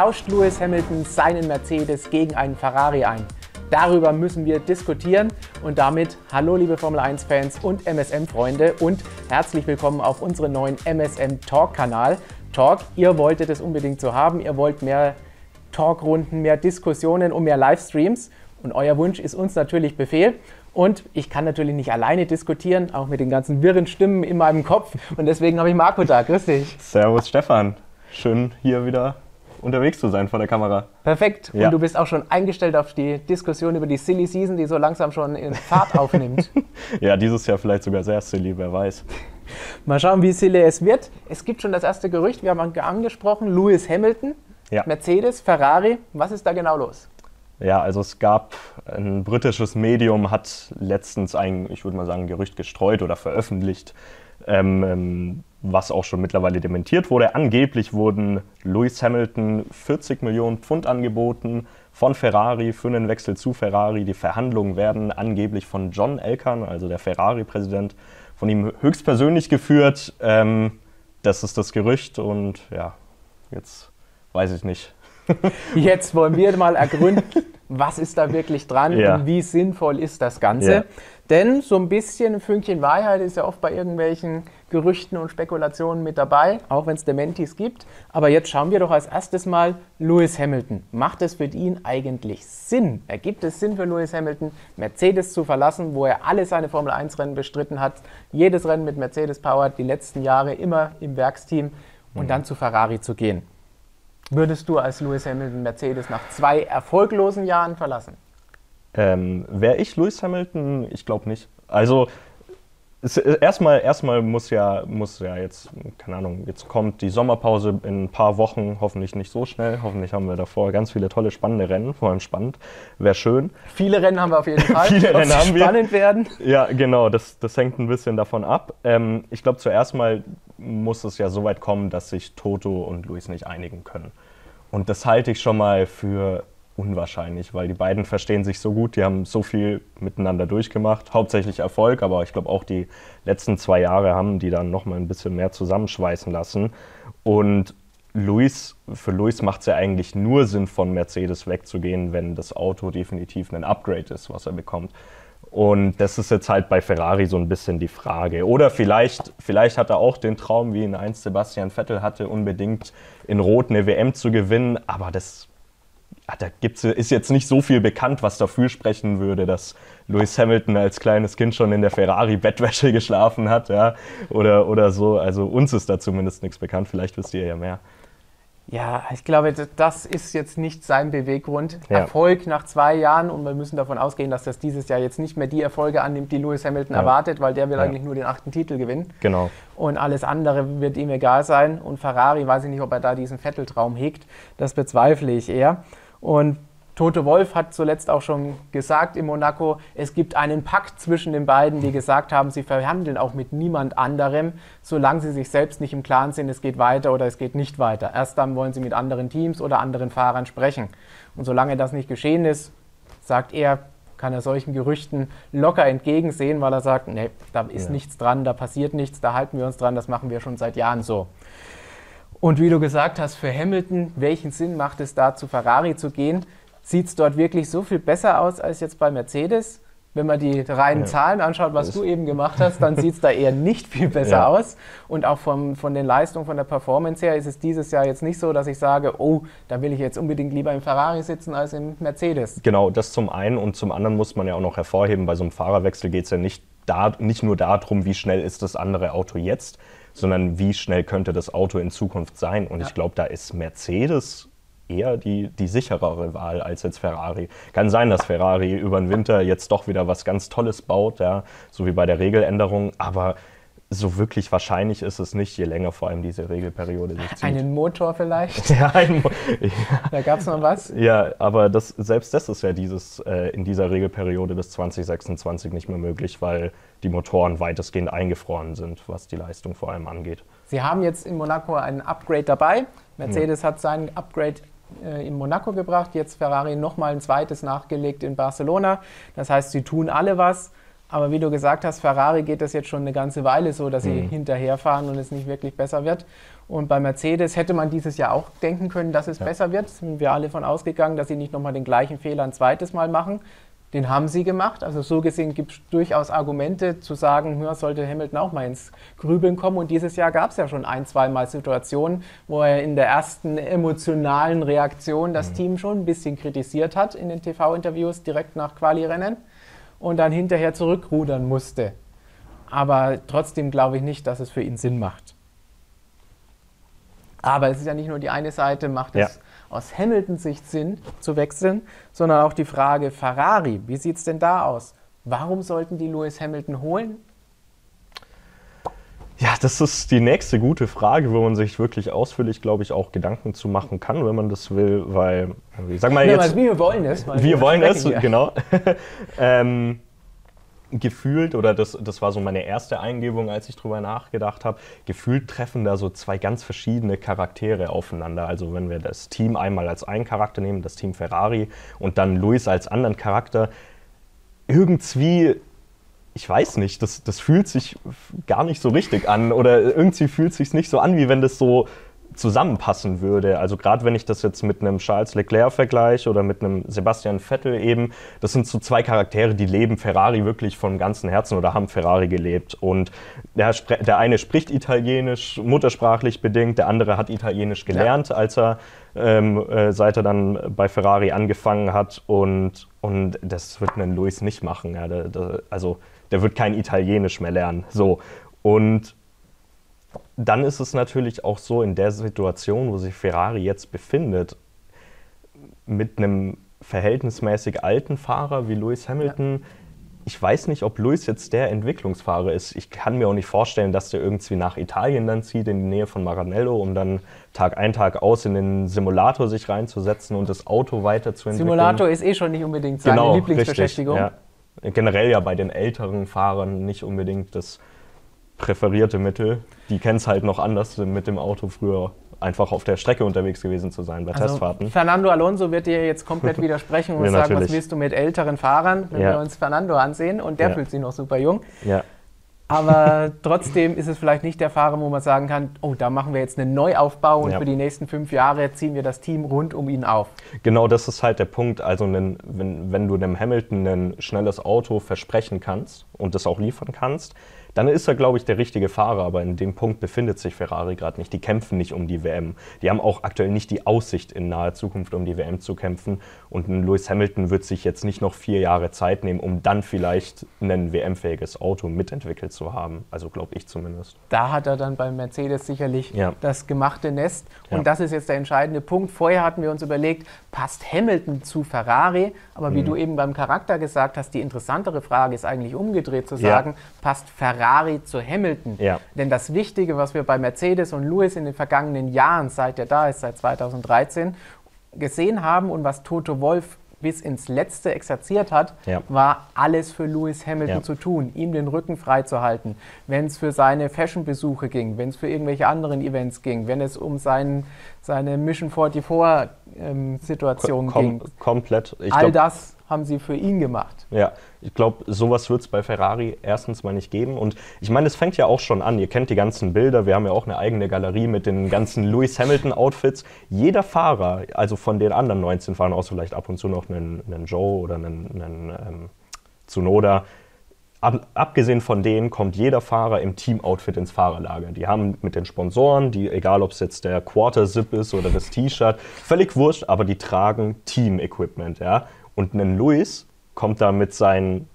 Tauscht Lewis Hamilton seinen Mercedes gegen einen Ferrari ein? Darüber müssen wir diskutieren und damit hallo liebe Formel 1 Fans und MSM Freunde und herzlich willkommen auf unserem neuen MSM Talk Kanal. Talk, ihr wolltet es unbedingt so haben, ihr wollt mehr Talkrunden, mehr Diskussionen und mehr Livestreams und euer Wunsch ist uns natürlich Befehl. Und ich kann natürlich nicht alleine diskutieren, auch mit den ganzen wirren Stimmen in meinem Kopf. Und deswegen habe ich Marco da. Grüß dich. Servus Stefan. Schön hier wieder unterwegs zu sein vor der Kamera. Perfekt. Ja. Und du bist auch schon eingestellt auf die Diskussion über die Silly Season, die so langsam schon in Fahrt aufnimmt. ja, dieses Jahr vielleicht sogar sehr silly, wer weiß. Mal schauen, wie silly es wird. Es gibt schon das erste Gerücht, wir haben angesprochen, Lewis Hamilton, ja. Mercedes, Ferrari. Was ist da genau los? Ja, also es gab ein britisches Medium, hat letztens ein, ich würde mal sagen, Gerücht gestreut oder veröffentlicht, ähm, ähm, was auch schon mittlerweile dementiert wurde. Angeblich wurden Lewis Hamilton 40 Millionen Pfund angeboten von Ferrari für einen Wechsel zu Ferrari. Die Verhandlungen werden angeblich von John Elkann, also der Ferrari-Präsident, von ihm höchstpersönlich geführt. Ähm, das ist das Gerücht und ja, jetzt weiß ich nicht. Jetzt wollen wir mal ergründen, was ist da wirklich dran ja. und wie sinnvoll ist das Ganze. Ja. Denn so ein bisschen ein Fünkchen Wahrheit ist ja oft bei irgendwelchen Gerüchten und Spekulationen mit dabei, auch wenn es Dementis gibt. Aber jetzt schauen wir doch als erstes mal Lewis Hamilton. Macht es für ihn eigentlich Sinn? Ergibt es Sinn für Lewis Hamilton, Mercedes zu verlassen, wo er alle seine Formel 1-Rennen bestritten hat, jedes Rennen mit Mercedes Power, die letzten Jahre immer im Werksteam und mhm. dann zu Ferrari zu gehen? Würdest du als Lewis Hamilton Mercedes nach zwei erfolglosen Jahren verlassen? Ähm, Wäre ich Lewis Hamilton? Ich glaube nicht. Also erstmal, erstmal muss ja, muss ja jetzt, keine Ahnung, jetzt kommt die Sommerpause in ein paar Wochen, hoffentlich nicht so schnell. Hoffentlich haben wir davor ganz viele tolle, spannende Rennen, vor allem spannend. Wäre schön. Viele Rennen haben wir auf jeden Fall. viele Rennen haben wir. spannend werden. Ja, genau, das, das hängt ein bisschen davon ab. Ähm, ich glaube, zuerst mal muss es ja so weit kommen, dass sich Toto und Luis nicht einigen können. Und das halte ich schon mal für unwahrscheinlich, weil die beiden verstehen sich so gut, die haben so viel miteinander durchgemacht, hauptsächlich Erfolg, aber ich glaube auch die letzten zwei Jahre haben die dann noch mal ein bisschen mehr zusammenschweißen lassen. Und Luis, für Luis macht es ja eigentlich nur Sinn, von Mercedes wegzugehen, wenn das Auto definitiv ein Upgrade ist, was er bekommt. Und das ist jetzt halt bei Ferrari so ein bisschen die Frage. Oder vielleicht, vielleicht hat er auch den Traum, wie ihn einst Sebastian Vettel hatte, unbedingt in Rot eine WM zu gewinnen. Aber das, da gibt's, ist jetzt nicht so viel bekannt, was dafür sprechen würde, dass Lewis Hamilton als kleines Kind schon in der Ferrari-Bettwäsche geschlafen hat. Ja? Oder, oder so. Also uns ist da zumindest nichts bekannt. Vielleicht wisst ihr ja mehr. Ja, ich glaube, das ist jetzt nicht sein Beweggrund. Ja. Erfolg nach zwei Jahren und wir müssen davon ausgehen, dass das dieses Jahr jetzt nicht mehr die Erfolge annimmt, die Lewis Hamilton ja. erwartet, weil der will ja. eigentlich nur den achten Titel gewinnen. Genau. Und alles andere wird ihm egal sein. Und Ferrari, weiß ich nicht, ob er da diesen Vetteltraum hegt, das bezweifle ich eher. Und Tote Wolf hat zuletzt auch schon gesagt in Monaco, es gibt einen Pakt zwischen den beiden, die gesagt haben, sie verhandeln auch mit niemand anderem, solange sie sich selbst nicht im Klaren sind, es geht weiter oder es geht nicht weiter. Erst dann wollen sie mit anderen Teams oder anderen Fahrern sprechen. Und solange das nicht geschehen ist, sagt er, kann er solchen Gerüchten locker entgegensehen, weil er sagt, nee, da ist ja. nichts dran, da passiert nichts, da halten wir uns dran, das machen wir schon seit Jahren so. Und wie du gesagt hast, für Hamilton, welchen Sinn macht es da, zu Ferrari zu gehen? Sieht es dort wirklich so viel besser aus als jetzt bei Mercedes. Wenn man die reinen ja. Zahlen anschaut, was du eben gemacht hast, dann sieht es da eher nicht viel besser ja. aus. Und auch vom, von den Leistungen, von der Performance her ist es dieses Jahr jetzt nicht so, dass ich sage, oh, da will ich jetzt unbedingt lieber im Ferrari sitzen als im Mercedes. Genau, das zum einen. Und zum anderen muss man ja auch noch hervorheben, bei so einem Fahrerwechsel geht es ja nicht, da, nicht nur darum, wie schnell ist das andere Auto jetzt, sondern wie schnell könnte das Auto in Zukunft sein. Und ja. ich glaube, da ist Mercedes eher die, die sicherere Wahl als jetzt Ferrari. Kann sein, dass Ferrari über den Winter jetzt doch wieder was ganz Tolles baut, ja, so wie bei der Regeländerung, aber so wirklich wahrscheinlich ist es nicht, je länger vor allem diese Regelperiode sich zieht. Einen Motor vielleicht? ja, ein Mo ja. Da gab es noch was? Ja, aber das, selbst das ist ja dieses, äh, in dieser Regelperiode bis 2026 nicht mehr möglich, weil die Motoren weitestgehend eingefroren sind, was die Leistung vor allem angeht. Sie haben jetzt in Monaco ein Upgrade dabei. Mercedes ja. hat sein Upgrade äh, in Monaco gebracht, jetzt Ferrari nochmal ein zweites nachgelegt in Barcelona. Das heißt, sie tun alle was. Aber wie du gesagt hast, Ferrari geht das jetzt schon eine ganze Weile so, dass sie Mhm. hinterherfahren und es nicht wirklich besser wird. Und bei Mercedes hätte man dieses Jahr auch denken können, dass es Ja. besser wird. Sind wir alle von ausgegangen, dass sie nicht nochmal den gleichen Fehler ein zweites Mal machen. Den haben sie gemacht. Also so gesehen gibt es durchaus Argumente zu sagen, ja, sollte Hamilton auch mal ins Grübeln kommen. Und dieses Jahr gab es ja schon ein, zweimal Situationen, wo er in der ersten emotionalen Reaktion das Team schon ein bisschen kritisiert hat in den TV-Interviews direkt nach Quali-Rennen und dann hinterher zurückrudern musste. Aber trotzdem glaube ich nicht, dass es für ihn Sinn macht. Aber es ist ja nicht nur die eine Seite, macht Ja. es aus Hamiltons Sicht Sinn zu wechseln, sondern auch die Frage Ferrari, wie sieht es denn da aus? Warum sollten die Lewis Hamilton holen? Ja, das ist die nächste gute Frage, wo man sich wirklich ausführlich, glaube ich, auch Gedanken zu machen kann, wenn man das will, weil, ich sag mal Ja, jetzt, also wir wollen es. weil wir wollen es, ja. genau. ähm, gefühlt, oder das, das war so meine erste Eingebung, als ich drüber nachgedacht habe, gefühlt treffen da so zwei ganz verschiedene Charaktere aufeinander. Also wenn wir das Team einmal als einen Charakter nehmen, das Team Ferrari, und dann Luis als anderen Charakter, irgendwie, ich weiß nicht, das, das fühlt sich gar nicht so richtig an oder irgendwie fühlt sich nicht so an, wie wenn das so zusammenpassen würde. Also gerade wenn ich das jetzt mit einem Charles Leclerc vergleiche oder mit einem Sebastian Vettel eben, das sind so zwei Charaktere, die leben Ferrari wirklich vom ganzen Herzen oder haben Ferrari gelebt. Und der, der eine spricht Italienisch, muttersprachlich bedingt, der andere hat Italienisch gelernt, als er ähm, äh, seit er dann bei Ferrari angefangen hat. Und, und das wird ein Luis nicht machen. Ja, der, der, also der wird kein Italienisch mehr lernen. So. Und dann ist es natürlich auch so, in der Situation, wo sich Ferrari jetzt befindet, mit einem verhältnismäßig alten Fahrer wie Lewis Hamilton, ich weiß nicht, ob Lewis jetzt der Entwicklungsfahrer ist. Ich kann mir auch nicht vorstellen, dass der irgendwie nach Italien dann zieht, in die Nähe von Maranello, um dann Tag ein, Tag aus in den Simulator sich reinzusetzen und das Auto weiterzuentwickeln. Simulator ist eh schon nicht unbedingt seine Genau, Lieblingsbeschäftigung. Richtig, ja. Generell ja bei den älteren Fahrern nicht unbedingt das präferierte Mittel. Die kennen es halt noch anders, mit dem Auto früher einfach auf der Strecke unterwegs gewesen zu sein bei Also Testfahrten. Fernando Alonso wird dir jetzt komplett widersprechen und Ja, sagen, was natürlich. willst du mit älteren Fahrern, wenn Ja. wir uns Fernando ansehen und der Ja. fühlt sich noch super jung. Ja, Aber trotzdem ist es vielleicht nicht der Fahrer, wo man sagen kann, oh, da machen wir jetzt einen Neuaufbau und Ja. für die nächsten fünf Jahre ziehen wir das Team rund um ihn auf. genau das ist halt der Punkt. Also wenn, wenn du dem Hamilton ein schnelles Auto versprechen kannst und das auch liefern kannst, dann ist er, glaube ich, der richtige Fahrer. Aber in dem Punkt befindet sich Ferrari gerade nicht. Die kämpfen nicht um die WM. Die haben auch aktuell nicht die Aussicht, in naher Zukunft um die WM zu kämpfen. Und ein Lewis Hamilton wird sich jetzt nicht noch vier Jahre Zeit nehmen, um dann vielleicht ein WM-fähiges Auto mitentwickelt zu haben. Also glaube ich zumindest. Da hat er dann beim Mercedes sicherlich Ja. das gemachte Nest. Und Ja. das ist jetzt der entscheidende Punkt. Vorher hatten wir uns überlegt, passt Hamilton zu Ferrari? Aber Mhm. wie du eben beim Charakter gesagt hast, die interessantere Frage ist eigentlich umgedreht zu Ja. sagen, passt Ferrari zu Hamilton? Ja. Denn das Wichtige, was wir bei Mercedes und Lewis in den vergangenen Jahren, seit er da ist, seit 2013, gesehen haben und was Toto Wolf bis ins Letzte exerziert hat, Ja. war alles für Lewis Hamilton Ja. zu tun, ihm den Rücken frei zu halten. Wenn es für seine Fashion-Besuche ging, wenn es für irgendwelche anderen Events ging, wenn es um sein, seine Mission 44-Situation Kom ging. komplett. Ich All glaub, das haben sie für ihn gemacht. Ja, ich glaube, sowas wird es bei Ferrari erstens mal nicht geben. Und ich meine, es fängt ja auch schon an. Ihr kennt die ganzen Bilder. Wir haben ja auch eine eigene Galerie mit den ganzen Lewis Hamilton-Outfits. Jeder Fahrer, also von den anderen 19 Fahrern, außer vielleicht ab und zu noch einen, einen Joe oder einen, einen ähm, Tsunoda, Ab, abgesehen von denen kommt jeder Fahrer im Team-Outfit ins Fahrerlager. Die haben mit den Sponsoren, die, egal ob es jetzt der Quarter-Zip ist oder das T-Shirt, völlig wurscht, aber die tragen Team-Equipment. Ja? Und ein Luis kommt da mit seinen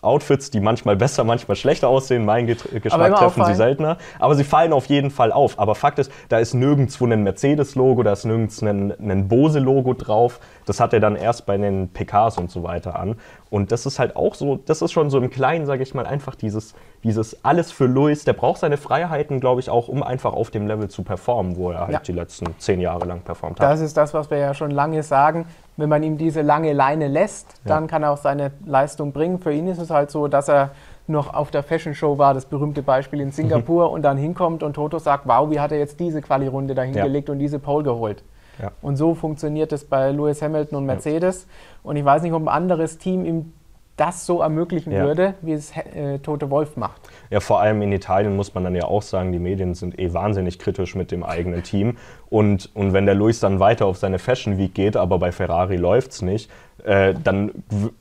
Outfits, die manchmal besser, manchmal schlechter aussehen. Mein Get immer Geschmack treffen sie auffallen. seltener. Aber sie fallen auf jeden Fall auf. Aber Fakt ist, da ist nirgendwo ein Mercedes-Logo, da ist nirgends ein, ein Bose-Logo drauf. Das hat er dann erst bei den PKs und so weiter an. Und das ist halt auch so, das ist schon so im Kleinen, sage ich mal, einfach dieses, dieses alles für Luis. Der braucht seine Freiheiten, glaube ich, auch, um einfach auf dem Level zu performen, wo er halt Ja. die letzten zehn Jahre lang performt hat. Das ist das, was wir ja schon lange sagen. Wenn man ihm diese lange Leine lässt, dann kann er auch seine Leistung bringen. Für ihn ist es halt so, dass er noch auf der Fashion Show war, das berühmte Beispiel in Singapur, und dann hinkommt und Toto sagt, wow, wie hat er jetzt diese Quali-Runde da hingelegt und diese Pole geholt. Ja. Und so funktioniert es bei Lewis Hamilton und Mercedes. Und ich weiß nicht, ob ein anderes Team ihm das so ermöglichen ja. würde, wie es äh, Tote Wolf macht. Ja, vor allem in Italien muss man dann ja auch sagen, die Medien sind eh wahnsinnig kritisch mit dem eigenen Team. Und, und wenn der Luis dann weiter auf seine Fashion Week geht, aber bei Ferrari läuft es nicht, äh, dann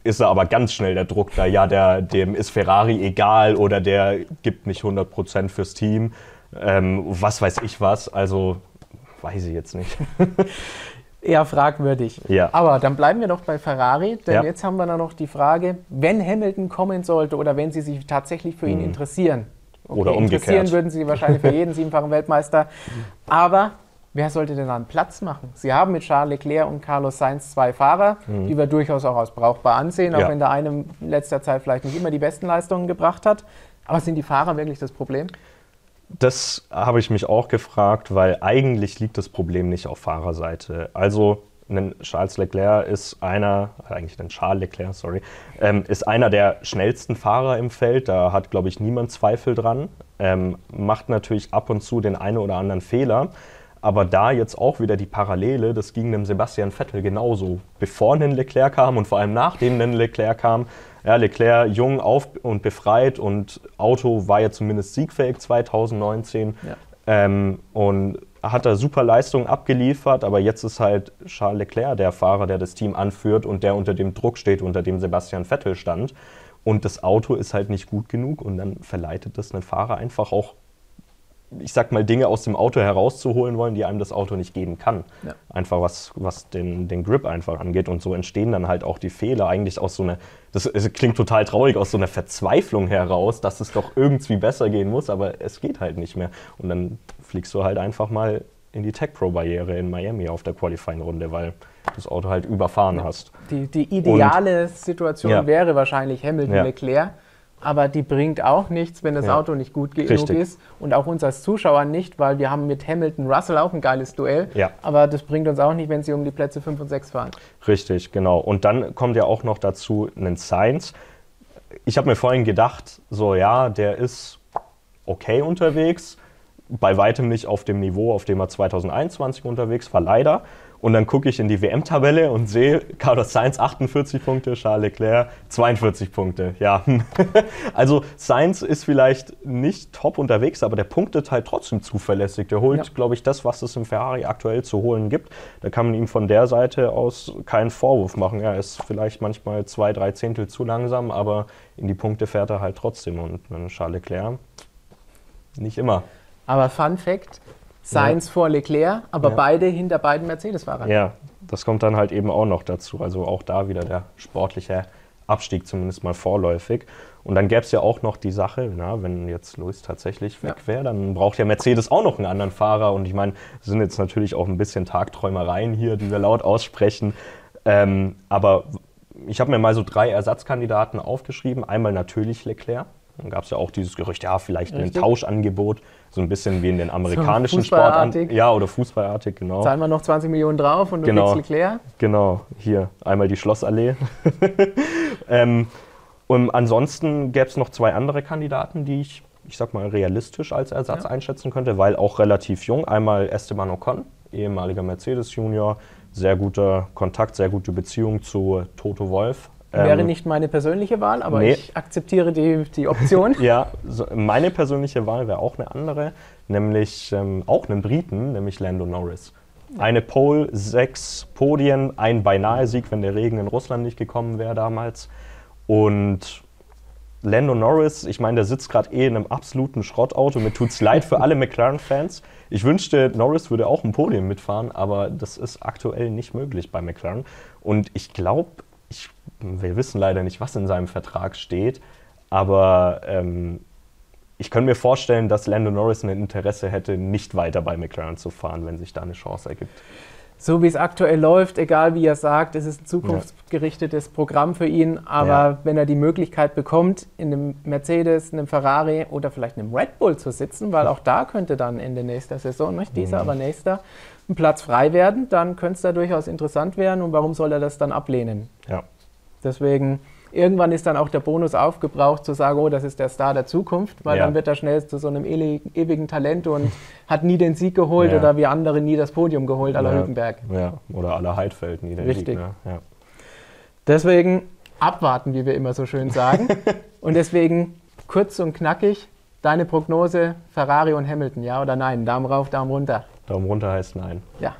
ist er aber ganz schnell der Druck da, ja, der, dem ist Ferrari egal oder der gibt nicht 100% fürs Team. Ähm, was weiß ich was, also weiß ich jetzt nicht. eher fragwürdig. Ja. Aber dann bleiben wir doch bei Ferrari, denn ja. jetzt haben wir dann noch die Frage, wenn Hamilton kommen sollte oder wenn Sie sich tatsächlich für ihn mhm. interessieren. Okay, oder umgekehrt. Interessieren würden Sie wahrscheinlich für jeden siebenfachen Weltmeister. Aber wer sollte denn dann Platz machen? Sie haben mit Charles Leclerc und Carlos Sainz zwei Fahrer, mhm. die wir durchaus auch als brauchbar ansehen, auch ja. wenn der eine in letzter Zeit vielleicht nicht immer die besten Leistungen gebracht hat. Aber sind die Fahrer wirklich das Problem? Das habe ich mich auch gefragt, weil eigentlich liegt das Problem nicht auf Fahrerseite. Also ein Charles Leclerc ist einer, eigentlich ein Charles Leclerc, sorry, ähm, ist einer der schnellsten Fahrer im Feld. Da hat, glaube ich, niemand Zweifel dran. Ähm, macht natürlich ab und zu den einen oder anderen Fehler. Aber da jetzt auch wieder die Parallele, das ging dem Sebastian Vettel genauso. Bevor ein Leclerc kam und vor allem nachdem ein Leclerc kam, ja, Leclerc jung auf und befreit und Auto war ja zumindest siegfähig 2019 ja. ähm, und hat da super Leistungen abgeliefert, aber jetzt ist halt Charles Leclerc der Fahrer, der das Team anführt und der unter dem Druck steht, unter dem Sebastian Vettel stand. Und das Auto ist halt nicht gut genug und dann verleitet das einen Fahrer einfach auch ich sag mal, Dinge aus dem Auto herauszuholen wollen, die einem das Auto nicht geben kann. Ja. Einfach was, was den, den Grip einfach angeht. Und so entstehen dann halt auch die Fehler eigentlich aus so einer, das, das klingt total traurig, aus so einer Verzweiflung heraus, dass es doch irgendwie besser gehen muss, aber es geht halt nicht mehr. Und dann fliegst du halt einfach mal in die Tech Pro Barriere in Miami auf der Qualifying-Runde, weil du das Auto halt überfahren ja. hast. Die, die ideale Und, Situation ja. wäre wahrscheinlich Hamilton-Leclerc aber die bringt auch nichts, wenn das ja. Auto nicht gut genug Richtig. ist. Und auch uns als Zuschauer nicht, weil wir haben mit Hamilton Russell auch ein geiles Duell. Ja. Aber das bringt uns auch nicht, wenn sie um die Plätze 5 und 6 fahren. Richtig, genau. Und dann kommt ja auch noch dazu ein Science. Ich habe mir vorhin gedacht, so ja, der ist okay unterwegs, bei weitem nicht auf dem Niveau, auf dem er 2021 unterwegs war, leider. Und dann gucke ich in die WM-Tabelle und sehe Carlos Sainz 48 Punkte, Charles Leclerc 42 Punkte. Ja, also Sainz ist vielleicht nicht top unterwegs, aber der punktet halt trotzdem zuverlässig. Der holt, ja. glaube ich, das, was es im Ferrari aktuell zu holen gibt. Da kann man ihm von der Seite aus keinen Vorwurf machen. Er ist vielleicht manchmal zwei, drei Zehntel zu langsam, aber in die Punkte fährt er halt trotzdem. Und Charles Leclerc nicht immer. Aber Fun Fact: Sainz ja. vor Leclerc, aber ja. beide hinter beiden Mercedes-Fahrern. Ja, das kommt dann halt eben auch noch dazu. Also auch da wieder der sportliche Abstieg zumindest mal vorläufig. Und dann gäbe es ja auch noch die Sache, na, wenn jetzt Lewis tatsächlich weg wäre, dann braucht ja Mercedes auch noch einen anderen Fahrer. Und ich meine, es sind jetzt natürlich auch ein bisschen Tagträumereien hier, die wir laut aussprechen. Ähm, aber ich habe mir mal so drei Ersatzkandidaten aufgeschrieben. Einmal natürlich Leclerc. Dann gab es ja auch dieses Gerücht, ja, vielleicht Richtig. ein Tauschangebot so ein bisschen wie in den amerikanischen so Sportarten. Ja, oder fußballartig, genau. Zahlen wir noch 20 Millionen drauf und du genau, kriegst Leclerc? Genau, hier einmal die Schlossallee. ähm, und ansonsten gäbe es noch zwei andere Kandidaten, die ich, ich sag mal, realistisch als Ersatz ja. einschätzen könnte, weil auch relativ jung. Einmal Esteban Ocon, ehemaliger Mercedes-Junior, sehr guter Kontakt, sehr gute Beziehung zu Toto Wolf, Wäre ähm, nicht meine persönliche Wahl, aber nee. ich akzeptiere die, die Option. ja, so, meine persönliche Wahl wäre auch eine andere, nämlich ähm, auch einen Briten, nämlich Lando Norris. Eine Pole, sechs Podien, ein beinahe Sieg, wenn der Regen in Russland nicht gekommen wäre damals. Und Lando Norris, ich meine, der sitzt gerade eh in einem absoluten Schrottauto. Mir tut es leid für alle McLaren-Fans. Ich wünschte, Norris würde auch ein Podium mitfahren, aber das ist aktuell nicht möglich bei McLaren. Und ich glaube, ich, wir wissen leider nicht, was in seinem Vertrag steht, aber ähm, ich könnte mir vorstellen, dass Lando Norris ein Interesse hätte, nicht weiter bei McLaren zu fahren, wenn sich da eine Chance ergibt. So wie es aktuell läuft, egal wie er sagt, es ist ein zukunftsgerichtetes. Programm für ihn. Aber ja. wenn er die Möglichkeit bekommt, in einem Mercedes, einem Ferrari oder vielleicht einem Red Bull zu sitzen, weil auch da könnte dann Ende nächster Saison, nicht dieser, mhm. aber nächster, ein Platz frei werden, dann könnte es da durchaus interessant werden. Und warum soll er das dann ablehnen? Ja. Deswegen, irgendwann ist dann auch der Bonus aufgebraucht, zu sagen, oh, das ist der Star der Zukunft, weil ja. dann wird er schnell zu so einem ewigen Talent und hat nie den Sieg geholt ja. oder wie andere nie das Podium geholt, aller ja. Hülkenberg. Ja, oder aller Heidfeld nie den Richtig. Sieg. Ja. Deswegen abwarten, wie wir immer so schön sagen. und deswegen kurz und knackig, deine Prognose, Ferrari und Hamilton, ja oder nein? Daumen rauf, Daumen runter. Daumen runter heißt nein. Ja.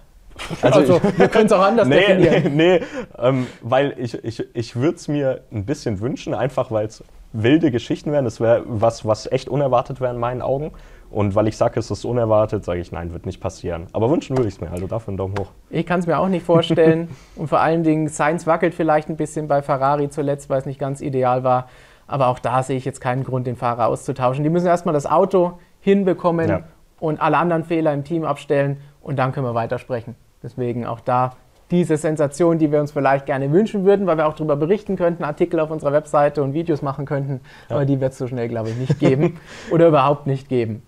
Also, also wir können es auch anders nee, definieren. Nee, nee ähm, weil ich, ich, ich würde es mir ein bisschen wünschen, einfach weil es wilde Geschichten wären. Das wäre was, was echt unerwartet wäre in meinen Augen. Und weil ich sage, es ist unerwartet, sage ich, nein, wird nicht passieren. Aber wünschen würde ich es mir, also dafür einen Daumen hoch. Ich kann es mir auch nicht vorstellen. und vor allen Dingen, Sainz wackelt vielleicht ein bisschen bei Ferrari zuletzt, weil es nicht ganz ideal war. Aber auch da sehe ich jetzt keinen Grund, den Fahrer auszutauschen. Die müssen erstmal das Auto hinbekommen ja. und alle anderen Fehler im Team abstellen und dann können wir weitersprechen. Deswegen auch da diese Sensation, die wir uns vielleicht gerne wünschen würden, weil wir auch darüber berichten könnten, Artikel auf unserer Webseite und Videos machen könnten. Ja. Aber die wird es so schnell, glaube ich, nicht geben oder überhaupt nicht geben.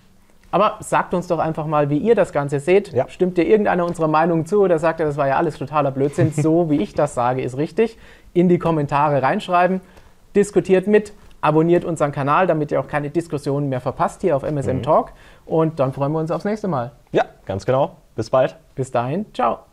Aber sagt uns doch einfach mal, wie ihr das Ganze seht. Ja. Stimmt ihr irgendeiner unserer Meinungen zu oder sagt ihr, das war ja alles totaler Blödsinn? so wie ich das sage, ist richtig. In die Kommentare reinschreiben. Diskutiert mit, abonniert unseren Kanal, damit ihr auch keine Diskussionen mehr verpasst hier auf MSM mhm. Talk. Und dann freuen wir uns aufs nächste Mal. Ja, ganz genau. Bis bald. Bis dahin. Ciao.